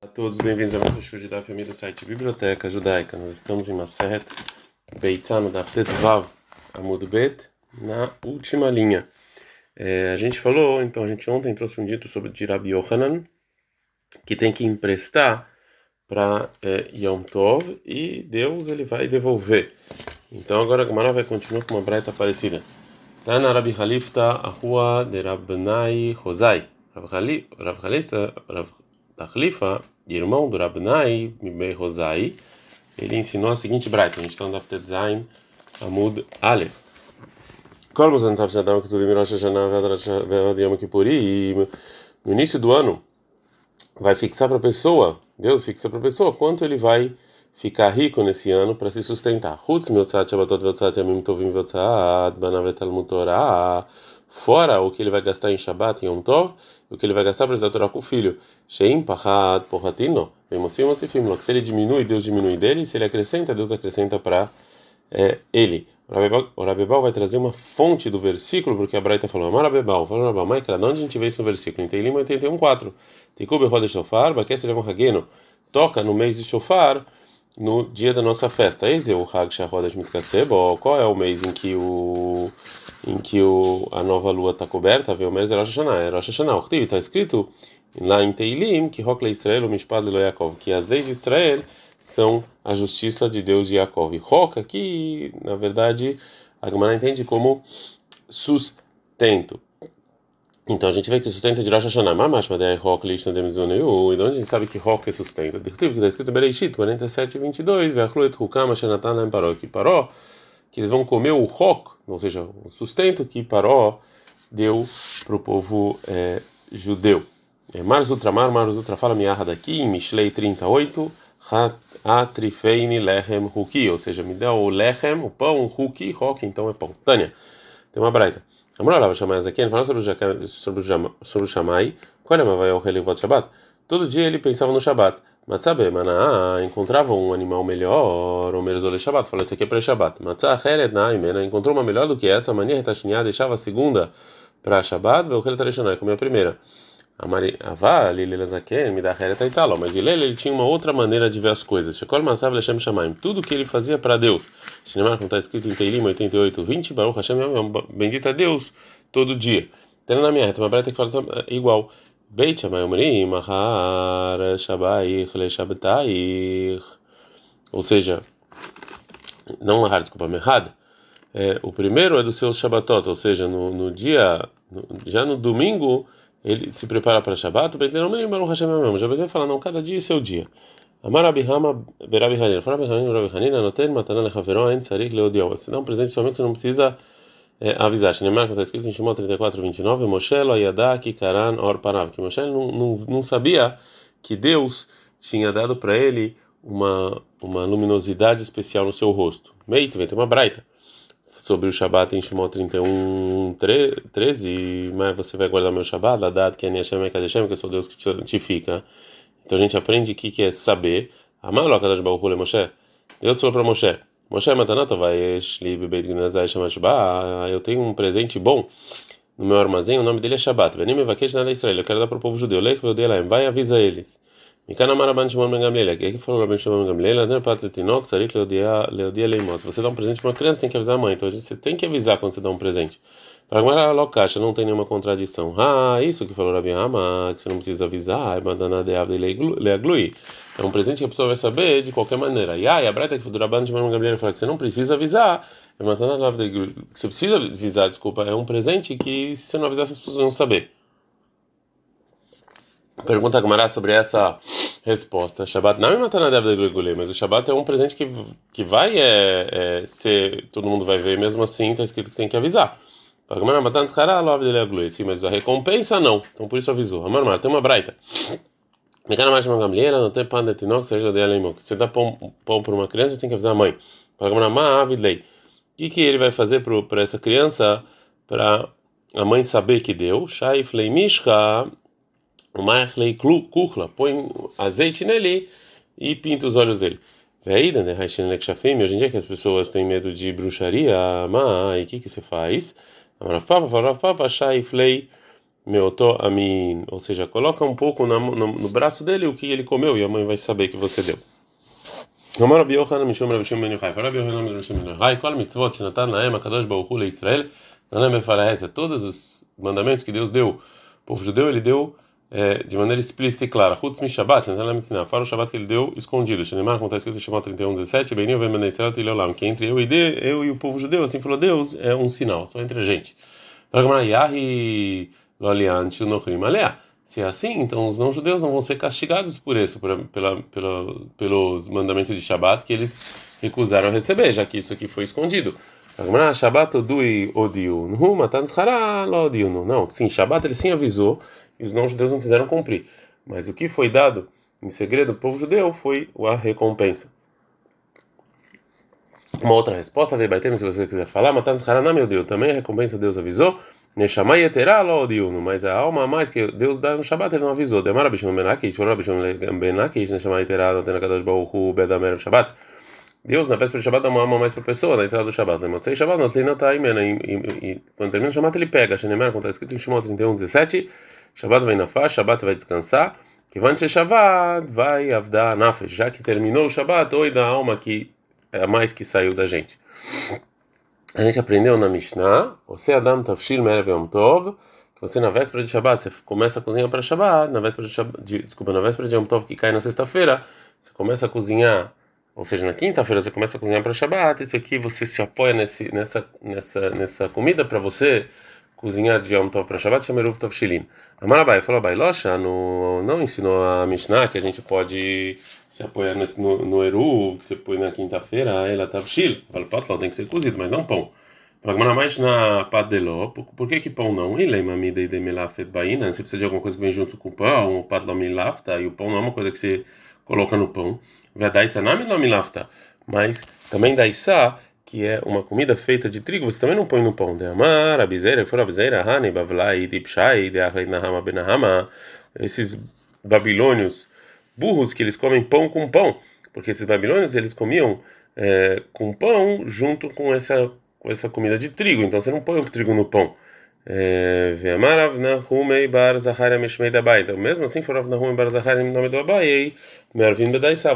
Olá a todos, bem-vindos a mais um show da família do site Biblioteca Judaica. Nós estamos em Maseret Beitzano da Vav Amud Bet, na última linha. É, a gente falou, então a gente ontem trouxe um dito sobre Dirabi Yohanan, que tem que emprestar para é, Yom Tov e Deus ele vai devolver. Então agora a Gamara vai continuar com uma braita parecida. Tá na Rabi Halifta, a rua de Rabnai Hosai. Rav Halifta, Rav Tachlifa, irmão do Rabnai Mibei Rosai, ele ensinou a seguinte braita. A gente está no Daftet Zain Amud Aleph. No início do ano, vai fixar para a pessoa, Deus fixa para a pessoa quanto ele vai ficar rico nesse ano para se sustentar. Hutz Miltzat Shabbatot Veltzat Yamim Tovim Veltzat Banav Letalmud Torah fora o que ele vai gastar em Shabbat, em Yom Tov, o que ele vai gastar para estudar Torá com o filho. Sheim pachat porratino, que se ele diminui, Deus diminui dele, se ele acrescenta, Deus acrescenta para é, ele. O Rabebal vai trazer uma fonte do versículo, porque a Braita falou, Amar Rabebal, falou Rabebal, Maikra, de onde a gente vê isso no versículo? Em Teilim 81.4, Tikub Roda Shofar, Bakes Levon Hageno, toca no mês de Shofar, no dia da nossa festa. Esse é o Hag Shahodash Mitkasebo, qual é o mês em que o em que o, a nova lua está coberta, vê o mês Rosh Hashanah, é Rosh Hashanah. Está escrito lá em Teilim que Rokle Israel, o Mishpad de Yaakov, que as leis de Israel são a justiça de Deus de Yaakov. Roca, que na verdade a Gemara entende como sustento. Então a gente vê que sustento de Rosh Hashanah, mas mas é Rock lista de Mizuneu, e de onde a gente sabe que Rock é sustento? que está escrito em Bereshit 47, 22, Ve'achluet Hukam Ashenatan Laim Paró, que Paró que eles vão comer o rock, ou seja, o sustento que Paró deu para o povo é, judeu. É, Mars Ultramar, Mars Ultra fala miarra daqui, em Mishlei 38, Atrifeini Lechem Huki, ou seja, me dá o Lechem, o pão, Huki, rock, então é pão. Tânia, tem uma braita. A mulher vai chamar aqui, ele fala sobre o, o, o Shamai, qual é ao relevado Shabbat? Todo dia ele pensava no Shabbat. Matzabe, maná, encontrava um animal melhor, o merzole Shabbat, falou, esse aqui é para Shabbat. Matzah heret naimena, encontrou uma melhor do que essa, mania retashniá, deixava a segunda para Shabbat, veio que ele comeu a primeira. Me mas ele, ele tinha uma outra maneira de ver as coisas. Tudo que ele fazia para Deus. Como está escrito em Teilim 88, 20, Baruch Hashem, bendito a Deus, todo dia. Tendo na minha reta, que fala igual. Shammai Omrim, Mahar. Ou seja, não Mahar, desculpa, Mehad. É, o primeiro é do seu Shabbatot, ou seja, no, no dia, no, já no domingo, ele se prepara para Shabbat. Já vai falar, não, cada dia é seu dia. Amar Abihama Berabi Hanina. Fala Abihama Berabi Hanina, noten matana lechaveron en tzarik leodiol. Você dá um presente somente você não precisa é, avisar. Shneimar, está escrito em Shimon 34, 29, Moshe lo yadá ki karan or parav, que Moshe não, não, não sabia que Deus tinha dado para ele uma, uma luminosidade especial no seu rosto. Meito, tem uma braita sobre o Shabat em Shimon 31, 13, mas você vai guardar meu Shabat, Ladad, que é Hashem Ekadeshem, que eu sou Deus que te santifica. Então a gente aprende aqui que é saber. Amar lo Akadash Baruch Moshe. Deus falou para Moshe, Moshe Matanatova, eu tenho um presente bom no meu armazém, o nome dele é na Israel, eu quero dar para o povo judeu. Lech vai avisa eles. Mikana Maraban Shimon Ben Gamliel, aqui que falou Rabban Shimon Ben Gamliel, né, Patri Tinok, Sarik Leodia Leimos. Você dá um presente para uma criança, tem que avisar a mãe. Então você tem que avisar quando você dá um presente. Para agora Lokacha não tem nenhuma contradição. Ah, isso que falou Rabi Hama, que você não precisa avisar, é mandana de Abde Leaglui. É um presente que a pessoa vai saber de qualquer maneira. E aí, a Breta que foi do Rabban de Mano Gabriel fala que você não precisa avisar. É mandana de Abde Você precisa avisar, desculpa. É um presente que se você não avisar, as pessoas vão saber. Pergunta a Gamara sobre essa resposta. Shabbat não é matana de Abde mas o Shabbat é um presente que, que vai é, é, ser. Todo mundo vai ver, mesmo assim, está escrito que tem que avisar. Sim, mas a recompensa não. Então por isso avisou. Amar, tem uma braita. Mecana mais uma gamliela, não tem pão de tinoco, seja de alemão. Você dá pão, pão para uma criança, você tem que avisar a mãe. Para O que que ele vai fazer para essa criança para a mãe saber que deu? Shai fleimishka, o maichlei kuchla, põe azeite nele e pinta os olhos dele. Veida, né? Hoje em dia que as pessoas têm medo de bruxaria, mas o que que você faz? Rav Papa falou, Rav Papa, Shai Flei meoto amin, ou seja, coloca um pouco no, no, no, braço dele o que ele comeu e a mãe vai saber que você deu. אמר רבי יוחנן משום רבי שמעון בן יוחאי, רבי יוחנן בן שמעון בן יוחאי, כל המצוות שנתן להם הקדוש ברוך הוא לישראל, נתן בפרהסה, todos os mandamentos que Deus deu, o povo judeu ele deu é, de maneira explícita e clara. Chutz mi Shabbat. Fora o Shabbat que ele deu escondido. Shenemar, como está escrito em Shemot 31, 17, Benim vem Israel Tileolam, que entre eu e, de, eu e o povo judeu, assim falou Deus, é um sinal, só entre a gente. Se é assim, então os não-judeus não vão ser castigados por isso, por, pela, pela, pelos mandamentos de Shabbat que eles recusaram receber, já que isso aqui foi escondido. Shabbat odui Não, sim, Shabbat ele sim avisou e os não-judeus não quiseram cumprir. Mas o que foi dado em segredo ao povo judeu foi a recompensa. Uma outra resposta, veio batendo se você quiser falar, matando não meu Deus, também a recompensa Deus avisou, Neshamai eterá lo diuno, mas a alma a mais que Deus dá no Shabat ele não avisou. Demara bishon benakit, fora bishon benakit, Neshamai eterá lo tena kadosh baruch hu bedamer Shabat. Deus na véspera de Shabat dá uma alma mais para a pessoa na entrada do Shabat. Lemotzei Shabat, não tem nota aí, e quando termina o Shabat ele pega. Shenemar, como está escrito em Shimon 31, 17, Shabbat vai na faixa, Shabbat vai descansar. Ser Shabbat, vai avdar nafesh. Já que terminou o Shabbat, oi da alma que é a mais que saiu da gente. A gente aprendeu na Mishnah, você Adam Tafshil Merev Yom Tov, que você na véspera de Shabbat, você começa a cozinhar para Shabbat, na véspera de, Shabbat, de, desculpa, na véspera de Yom Tov que cai na sexta-feira, você começa a cozinhar, ou seja, na quinta-feira você começa a cozinhar para Shabbat, isso aqui você se apoia nesse, nessa, nessa, nessa comida para você cozinhar de Yom Tov para Shabbat, chama Eruv Tavshilin. Amarabai falou, Bailocha no, não ensinou a Mishnah que a gente pode se apoiar no, no Eruv, que você põe na quinta-feira, ela Tavshil. Fala, patló, tem que ser cozido, mas não pão. Pragmana mais na padeló, por, que que pão não? Ele mamida e demelafet baina, você precisa de alguma coisa que vem junto com o pão, o patló milafta, e o pão não é uma coisa que você coloca no pão. Vedaisa na milafta, mas também daisa que é uma comida feita de trigo, você também não põe no pão. De amar, a bizeira, for a bizeira, hani, bavlai, dipshai, de achlei nahama benahama. Esses babilônios burros que eles comem pão com pão, porque esses babilônios eles comiam é, com pão junto com essa com essa comida de trigo. Então você não põe o trigo no pão. É, então, mesmo assim,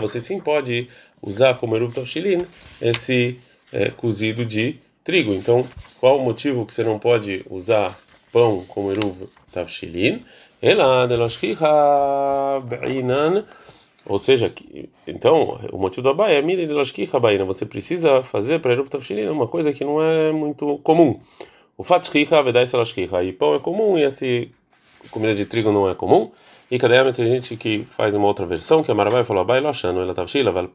você sim pode usar como Eruv Tavshilin esse é, cozido de trigo. Então, qual o motivo que você não pode usar pão como eruv tavshilin? Ou seja, então o motivo do abai é ba'inan. Você precisa fazer para eruv tavshilin uma coisa que não é muito comum. O fatshkiha vedai salashkiha. E pão é comum e essa comida de trigo não é comum. E cadê tem gente que faz uma outra versão que a Marabai falou abai loshano ela tavshila vel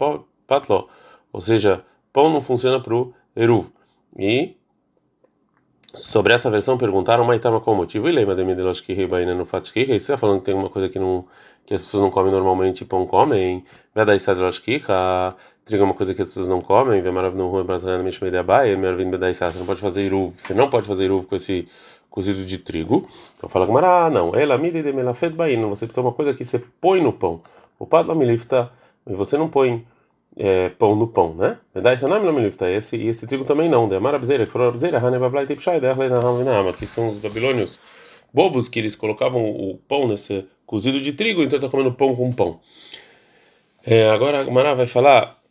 patlo, ou seja pão não funciona para o eruv. E sobre essa versão perguntaram, mas estava qual o motivo? E lembra de Mideloshki Rebaina no Fatshki? Você está falando que tem uma coisa que, não, que as pessoas não comem normalmente, pão comem? Vedai Sadroshki, trigo é uma coisa que as pessoas não comem? Vemarav no Rua Brasileira Mishmei de Abai, Mervin Bedai Você não pode fazer eruv, você não pode fazer eruv com esse cozido de trigo. Então fala com ah, não, ela mide de melafet baina, você precisa de uma coisa que você põe no pão. O padla milifta, e você não põe é, pão no pão, né? Esse, e esse trigo também não. Que são os babilônios bobos que eles colocavam o pão nesse cozido de trigo, então está comendo pão com pão. É, agora a Mará vai falar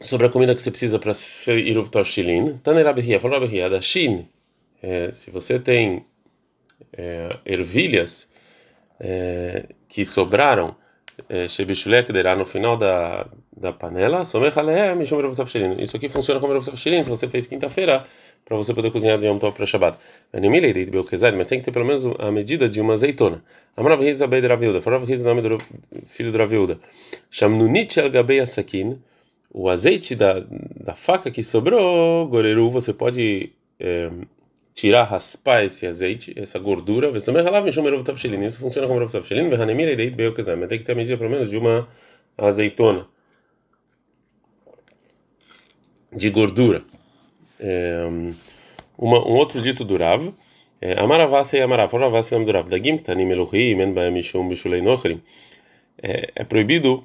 sobre a comida que você precisa para ser Iruv Toshilin. Tanerabihia, falou Rabihia, da Shin. É, se você tem é, ervilhas é, que sobraram, Shebishulek derá no final da, da panela, isso aqui funciona como se você fez quinta-feira, para você poder cozinhar de Yom Tov para Shabbat. Mas tem que ter pelo menos a medida de uma azeitona. Amrav Riz Abed Ravilda, Farav Riz o nome do filho do Ravilda. Shamnunit al Gabei Asakin, o azeite da, da faca que sobrou, Goreru, você pode. É, tirar, raspar esse azeite, essa gordura, isso funciona como Rav Tavshelin, mas tem que ter a medida pelo menos de uma azeitona de gordura. É, uma, um outro dito do Rav, é, Amaravasa e Amarav, Amaravasa e Amarav, Dagim Ktanim Elohim, En Baem Mishum Bishulei Nochrim, é, é proibido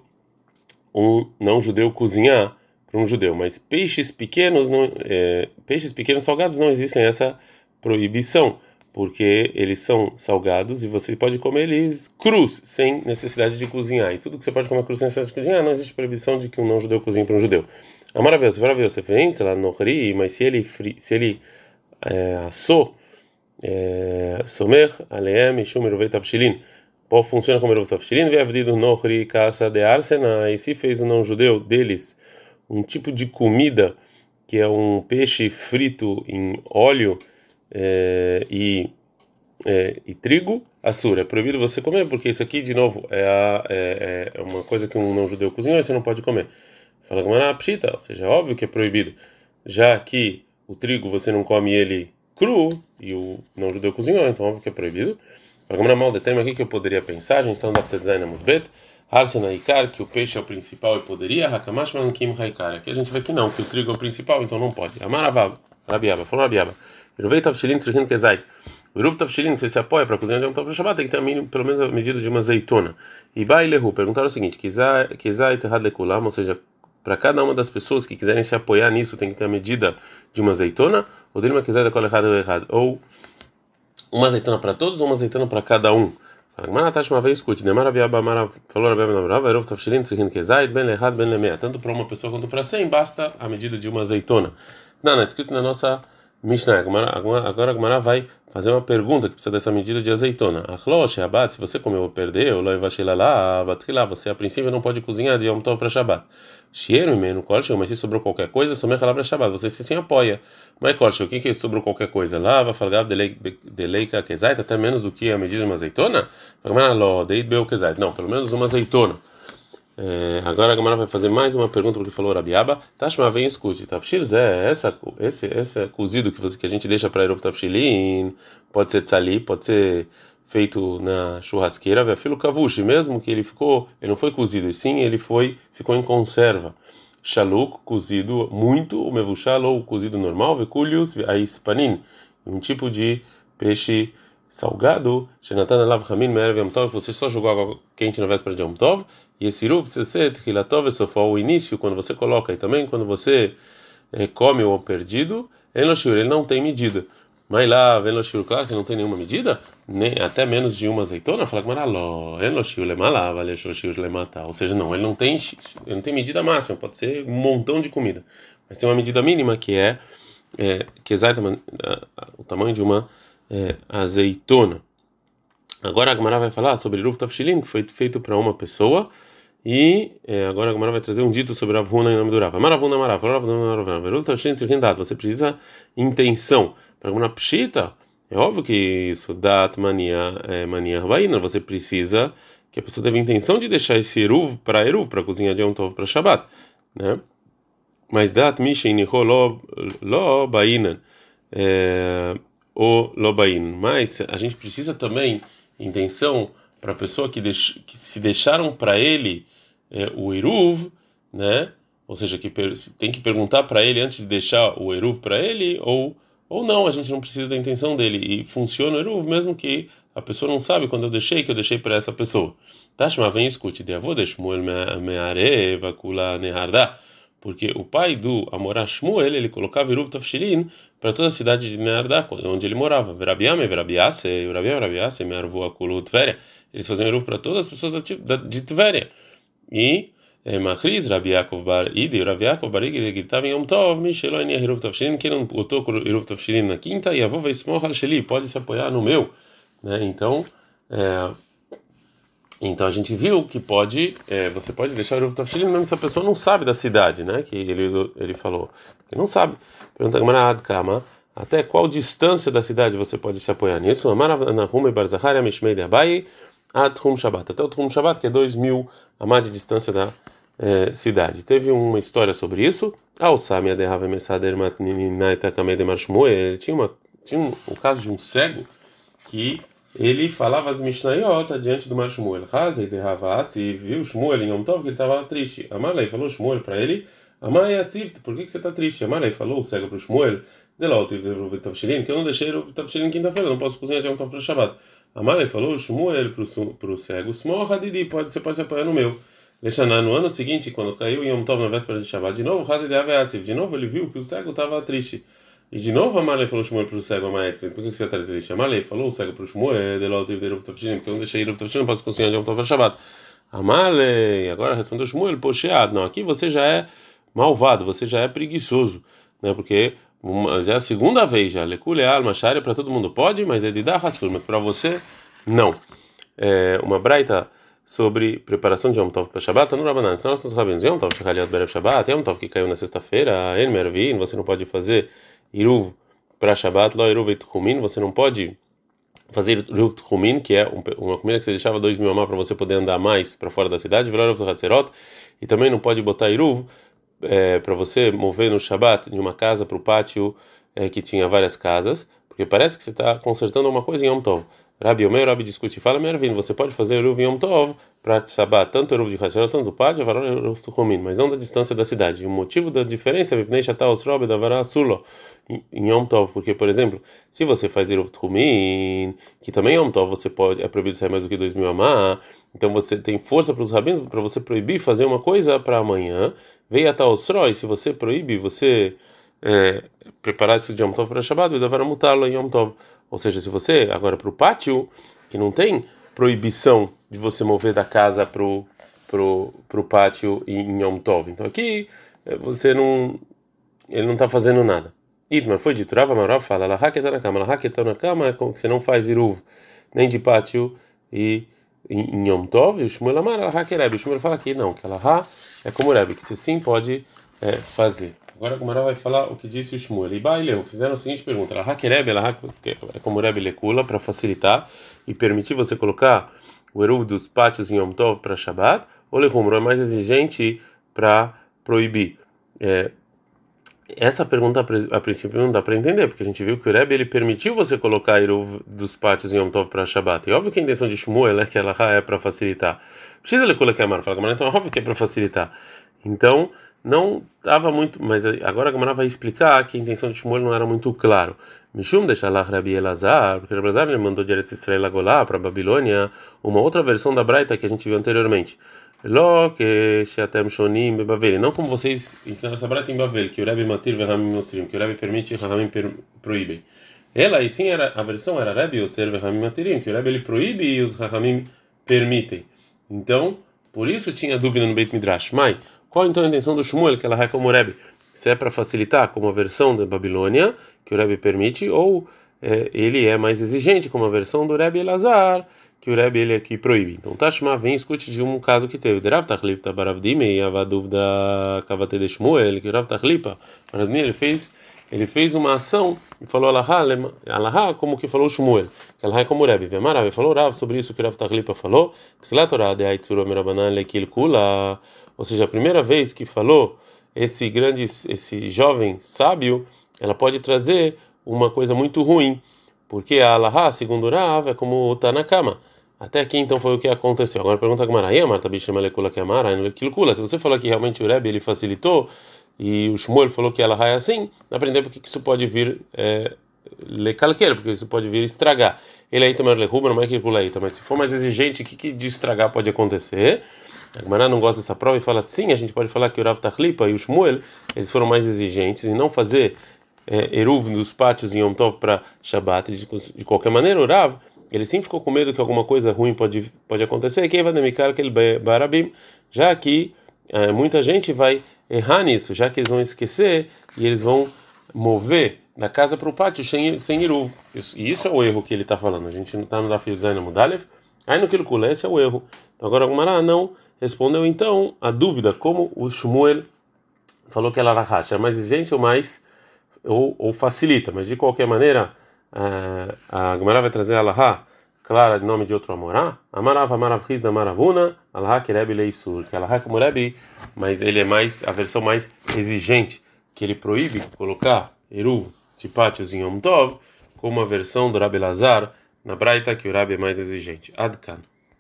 um não-judeu cozinhar para um judeu, mas peixes pequenos, não, é, peixes pequenos salgados não existem essa proibição, porque eles são salgados e você pode comer eles crus, sem necessidade de cozinhar. E tudo que você pode comer cru sem necessidade de cozinhar, não existe proibição de que um não-judeu cozinhe para um judeu. A você vai ver, você lá no ri, mas se ele, se ele é, assou, é, somer, aleem, shumer, tavshilin, funciona como erov tavshilin, ve avdido no ri, caça de arsena, e se fez um não-judeu deles um tipo de comida que é um peixe frito em óleo, é, e, é, e trigo, assura. É proibido você comer, porque isso aqui, de novo, é, a, é, é uma coisa que um não-judeu cozinhou e você não pode comer. Fala que é pshita, ou seja, é óbvio que é proibido. Já que o trigo você não come ele cru e o não-judeu cozinhou, então óbvio que é proibido. Fala que mal tema aqui que eu poderia pensar, a gente está no Dafta Design Mudbet. Harsena Ikar, que o peixe é o principal e poderia, Hakamash Mankim Haikar. Aqui a gente vê que não, que o trigo é o principal, então não pode. Amaravava, Rabiaba, falou Rabiaba. Iruvei Tavshilin Tzrihin Kezai. O Iruv Tavshilin, você se apoia para cozinhar de um Tov Shabbat, tem que ter mínimo, pelo menos a medida de uma azeitona. E Bai Lehu, perguntaram o seguinte: Kezai Terrad Lekulam, ou seja, para cada uma das pessoas que quiserem se apoiar nisso, tem que ter a medida de uma azeitona, ou Dilma Kezai da Kola errado, ou uma azeitona para todos ou uma azeitona para cada um. Uma Tavshilin. Tanto para uma pessoa quanto para cem, basta a medida de uma azeitona. Não, não, é escrito na nossa Mishnah, agora a Gumara vai fazer uma pergunta que precisa dessa medida de azeitona. Achlosh, Shabbat, se você comeu ou perdeu, lá, você a princípio não pode cozinhar de Yom para Shabbat. Shienu menu kolshel, mas se sobrou qualquer coisa, somente para Shabbat, você se sim apoia. Mas kolshel, o que que sobrou qualquer coisa? Lava, falgab, deleika, kezait, até menos do que a medida de uma azeitona? Não, pelo menos uma azeitona. É, agora a Gamara vai fazer mais uma pergunta porque falou Rabiaba. Tashma vem escute. Tafshil é essa esse esse cozido que você que a gente deixa para Erov Tafshilin, pode ser tzali, pode ser feito na churrasqueira, vai filo kavushi, mesmo que ele ficou, ele não foi cozido, e sim ele foi ficou em conserva. Shaluk, cozido muito, o mevushal ou cozido normal, veculius, aispanin, um tipo de peixe salgado, você só jogou água quente na véspera de Yom Tov, e esse rup precisa tchilatov esofó, o início, quando você coloca, e também quando você é, come o perdido, enoshur, ele não tem medida. Mas lá, venoshur, claro que não tem nenhuma medida, nem, até menos de uma azeitona, fala que maraló, enoshur lemalava, lechoshur lemata, ou seja, não, ele não tem, ele não tem medida máxima, pode ser um montão de comida, mas tem uma medida mínima que é, é que é exatamente o tamanho de uma é, azeitona. Agora a Gemara vai falar sobre Ruf Tafshilin, que foi feito para uma pessoa. E é, agora a Gemara vai trazer um dito sobre Avuna em nome do Rav. Maravuna Marav, Ruf Tafshilin Tzirkindat. Você precisa intenção. Para uma pshita, é óbvio que isso dá mania, é, mania rabaína. Você precisa que a pessoa teve intenção de deixar esse eruv para eruv, para cozinhar de um tov para Shabbat. Né? Mas dat mishin lo, lo bainan. É, o lobain. Mas a gente precisa também intenção para a pessoa que, deix, que se deixaram para ele é, o eruv, né? Ou seja, que tem que perguntar para ele antes de deixar o eruv para ele ou ou não, a gente não precisa da intenção dele e funciona o eruv mesmo que a pessoa não sabe quando eu deixei que eu deixei para essa pessoa. Tashma vem escute de avô de Shmuel me'areva kula neharda porque o pai do Amorá Shmuel, ele colocava Eruv Tafshilin para toda a cidade de Neardá, onde ele morava. Verabiame, Verabiase, Verabiame, Verabiase, Mearvu Akulu Tveria. Eles faziam Eruv para todas as pessoas de Tveria. E eh, Machriz, Rabi Yaakov Bar Idi, Rabi Yaakov Bar Idi, gritava em Yom Tov, Mishelo Enia Eruv Tafshilin, que não botou Eruv Tafshilin na quinta, e avô vai Smorra Sheli, pode se apoiar no meu. Né? Então, é, então a gente viu que pode, é, você pode deixar o Tafshilin mesmo se a pessoa não sabe da cidade, né? Que ele ele falou, que não sabe. Pergunta Gamarad Kama, até qual distância da cidade você pode se apoiar nisso? Atrum Shabbat, até o Trum Shabbat, que é 2 mil a mais de distância da é, cidade. Teve uma história sobre isso. Tinha uma tinha um, o caso de um cego que ele falava as Mishnayot diante do Mar Shmuel. Hazei de Havat, e viu Shmuel em Yom Tov que ele estava triste. Amalei falou Shmuel para ele: Amai Atziv, por que, que você está triste? Amalei falou, cego para o Shmuel: De lá, que eu não deixei o Tavshilin quinta-feira, não posso cozinhar de Yom Tov para o Shabbat. Amalei falou Shmuel para o cego: Smor Hadidi, pode, você pode se apoiar no meu. Lechaná, no ano seguinte, quando caiu em Yom Tov na véspera de Shabbat, de novo, Hazei de Havat, de novo ele viu que o cego estava triste. E de novo Amalei falou Shmuel para o cego Amaetz. Por que você está triste? Amalei falou o cego para o Shmuel, de lá o Eruv Tavshin, porque eu não deixei Eruv Tavshin, não posso cozinhar de Yom Tov Shabbat. Amalei, agora respondeu Shmuel, poxeado. Não, aqui você já é malvado, você já é preguiçoso, né? Porque já é a segunda vez já. Lekuleal, Machari, para todo mundo pode, mas é de dar Hassur, mas para você, não. É uma braita sobre preparação de Yom Tov para Shabbat, no Rabanan. São nossos rabinos. Yom Tov, Shechaliot Berev Shabbat, Yom Tov que caiu na sexta-feira, En Mervin, você não pode fazer Iruv para Shabbat, Lo Iruv Etchumin, você não pode fazer Iruv Tchumin, que é uma comida que você deixava dois mil amar para você poder andar mais para fora da cidade, Velo Iruv Hatzerot, e também não pode botar Iruv é, para você mover no Shabbat de uma casa para o pátio é, que tinha várias casas, porque parece que você está consertando uma coisa em Yom Tov. Rabi Omer, Rabi discute, fala Mervin, você pode fazer Eruv Yom Tov para Shabbat, tanto Eruv de Hashel, tanto do Pad, Eruv Tuchomin, mas não da distância da cidade. E o motivo da diferença é Vipnei Shataos Rob da Vara Sulo em Yom Tov, porque, por exemplo, se você faz Eruv Tuchomin, que também é Yom Tov, você pode, é proibido sair mais do que 2 mil amá, então você tem força para os rabinos para você proibir fazer uma coisa para amanhã, veio a Taosroi, se você proíbe, você é, preparar isso de Yom Tov para Shabbat, Vara Mutalo em Yom Tov. Ou seja, se você agora para o pátio, que não tem proibição de você mover da casa para o pro, pro pátio em Yom Tov. Então aqui eh, você não ele não está fazendo nada. Itmar foi dito, Rava Marav fala, está na cama, está na cama que você não faz iruv nem de pátio e em Yom Tov, o Shmuel Amar, Rebbe. O Shmuel fala aqui, não, que Lahá é como Rebbe, que você sim pode é, fazer. Agora a Gumara vai falar o que disse o Shmuel. E Baileu fizeram a seguinte pergunta: Hakereb, é como Rebbe Lekula, para facilitar e permitir você colocar o Eruv dos pátios em Yom Tov para Shabbat, ou Lehumro é mais exigente para proibir? É, essa pergunta a princípio não dá para entender, porque a gente viu que o Rebbe ele permitiu você colocar Eruv dos pátios em Yom Tov para Shabbat. E óbvio que a intenção de Shmuel é que ela é para facilitar. Precisa Lekula que amar, fala, então óbvio que é para facilitar. Então, não estava muito, mas agora a Gamara vai explicar que a intenção de Shmuel não era muito claro. Mishum deixa lá Rabi Elazar, porque Rabi Elazar ele mandou de Eretz Israel Agolá para Babilônia, uma outra versão da Braita que a gente viu anteriormente. Lo que Sheatem Shonim Bavel, não como vocês ensinaram essa Braita em Bavel, que o Rebbe Matir Verhamim Nosrim, que o Rebbe permite e proíbem. Ela aí sim era a versão era Rebbe Yoser Verhamim Matirim, que o Rebbe ele proíbe e os Rahamim permitem. Então, por isso tinha dúvida no Beit Midrash. Mas qual então a intenção do Shmuel, que ela é como o Rebbe? Se é para facilitar, como a versão da Babilônia, que o Rebbe permite, ou é, ele é mais exigente, como a versão do Rebbe Elazar, que o Rebbe ele aqui proíbe. Então Tashma vem escute de um caso que teve. Derav Tachlipta Baravdime, a dúvida Kavate de Shmuel, que o Rav Tachlipa, ele fez ele fez uma ação e falou Alahá, como que falou Shmuel, que Alahá é como Rebbe. Vemarav falou Rav sobre isso que o Rav Tachlipa falou. Tchilatorah de Aitzuro Mirabanan Lekil Kula ou seja, a primeira vez que falou esse grande, esse jovem sábio, ela pode trazer uma coisa muito ruim, porque a Allahá, segundo Rav, é como está na cama. Até aqui então foi o que aconteceu. Agora pergunta a Gamara, Marta Bishamalekula que amara, Se você falou que realmente o Rebbe ele facilitou e o Shmuel falou que ela é assim, aprender porque isso pode vir é, lecalqueiro, porque isso pode vir estragar. Ele aí também lehuba, não é pula aí, mas se for mais exigente, o que, que de estragar pode acontecer? A Gemara não gosta dessa prova e fala sim, a gente pode falar que o Rav Tachlipa e o Shmuel eles foram mais exigentes em não fazer é, eruv nos pátios em Yom Tov para Shabbat. De, de, qualquer maneira, o Rav ele sim ficou com medo que alguma coisa ruim pode pode acontecer. Que vai demicar aquele barabim, já que é, muita gente vai errar nisso, já que eles vão esquecer e eles vão mover da casa para o pátio sem, sem iruv. Isso, e isso é o erro que ele está falando. A gente não está no Dafio Zaina Mudalev. Aí no Kilkula, esse é o erro. Então agora Gumara não respondeu então a dúvida, como o Shmuel falou que ela era racha, é mais exigente ou mais ou, ou, facilita, mas de qualquer maneira uh, a Gemara vai trazer a Laha clara de nome de outro Amorá, Amarav Amarav Riz da Maravuna, Alaha Kereb Leisur, que Alaha como Rebbe, mas ele é mais a versão mais exigente, que ele proíbe colocar Eruv de em Yom Tov, como a versão do Rabi Lazar na Braita, que o Rabi é mais exigente. Adkan.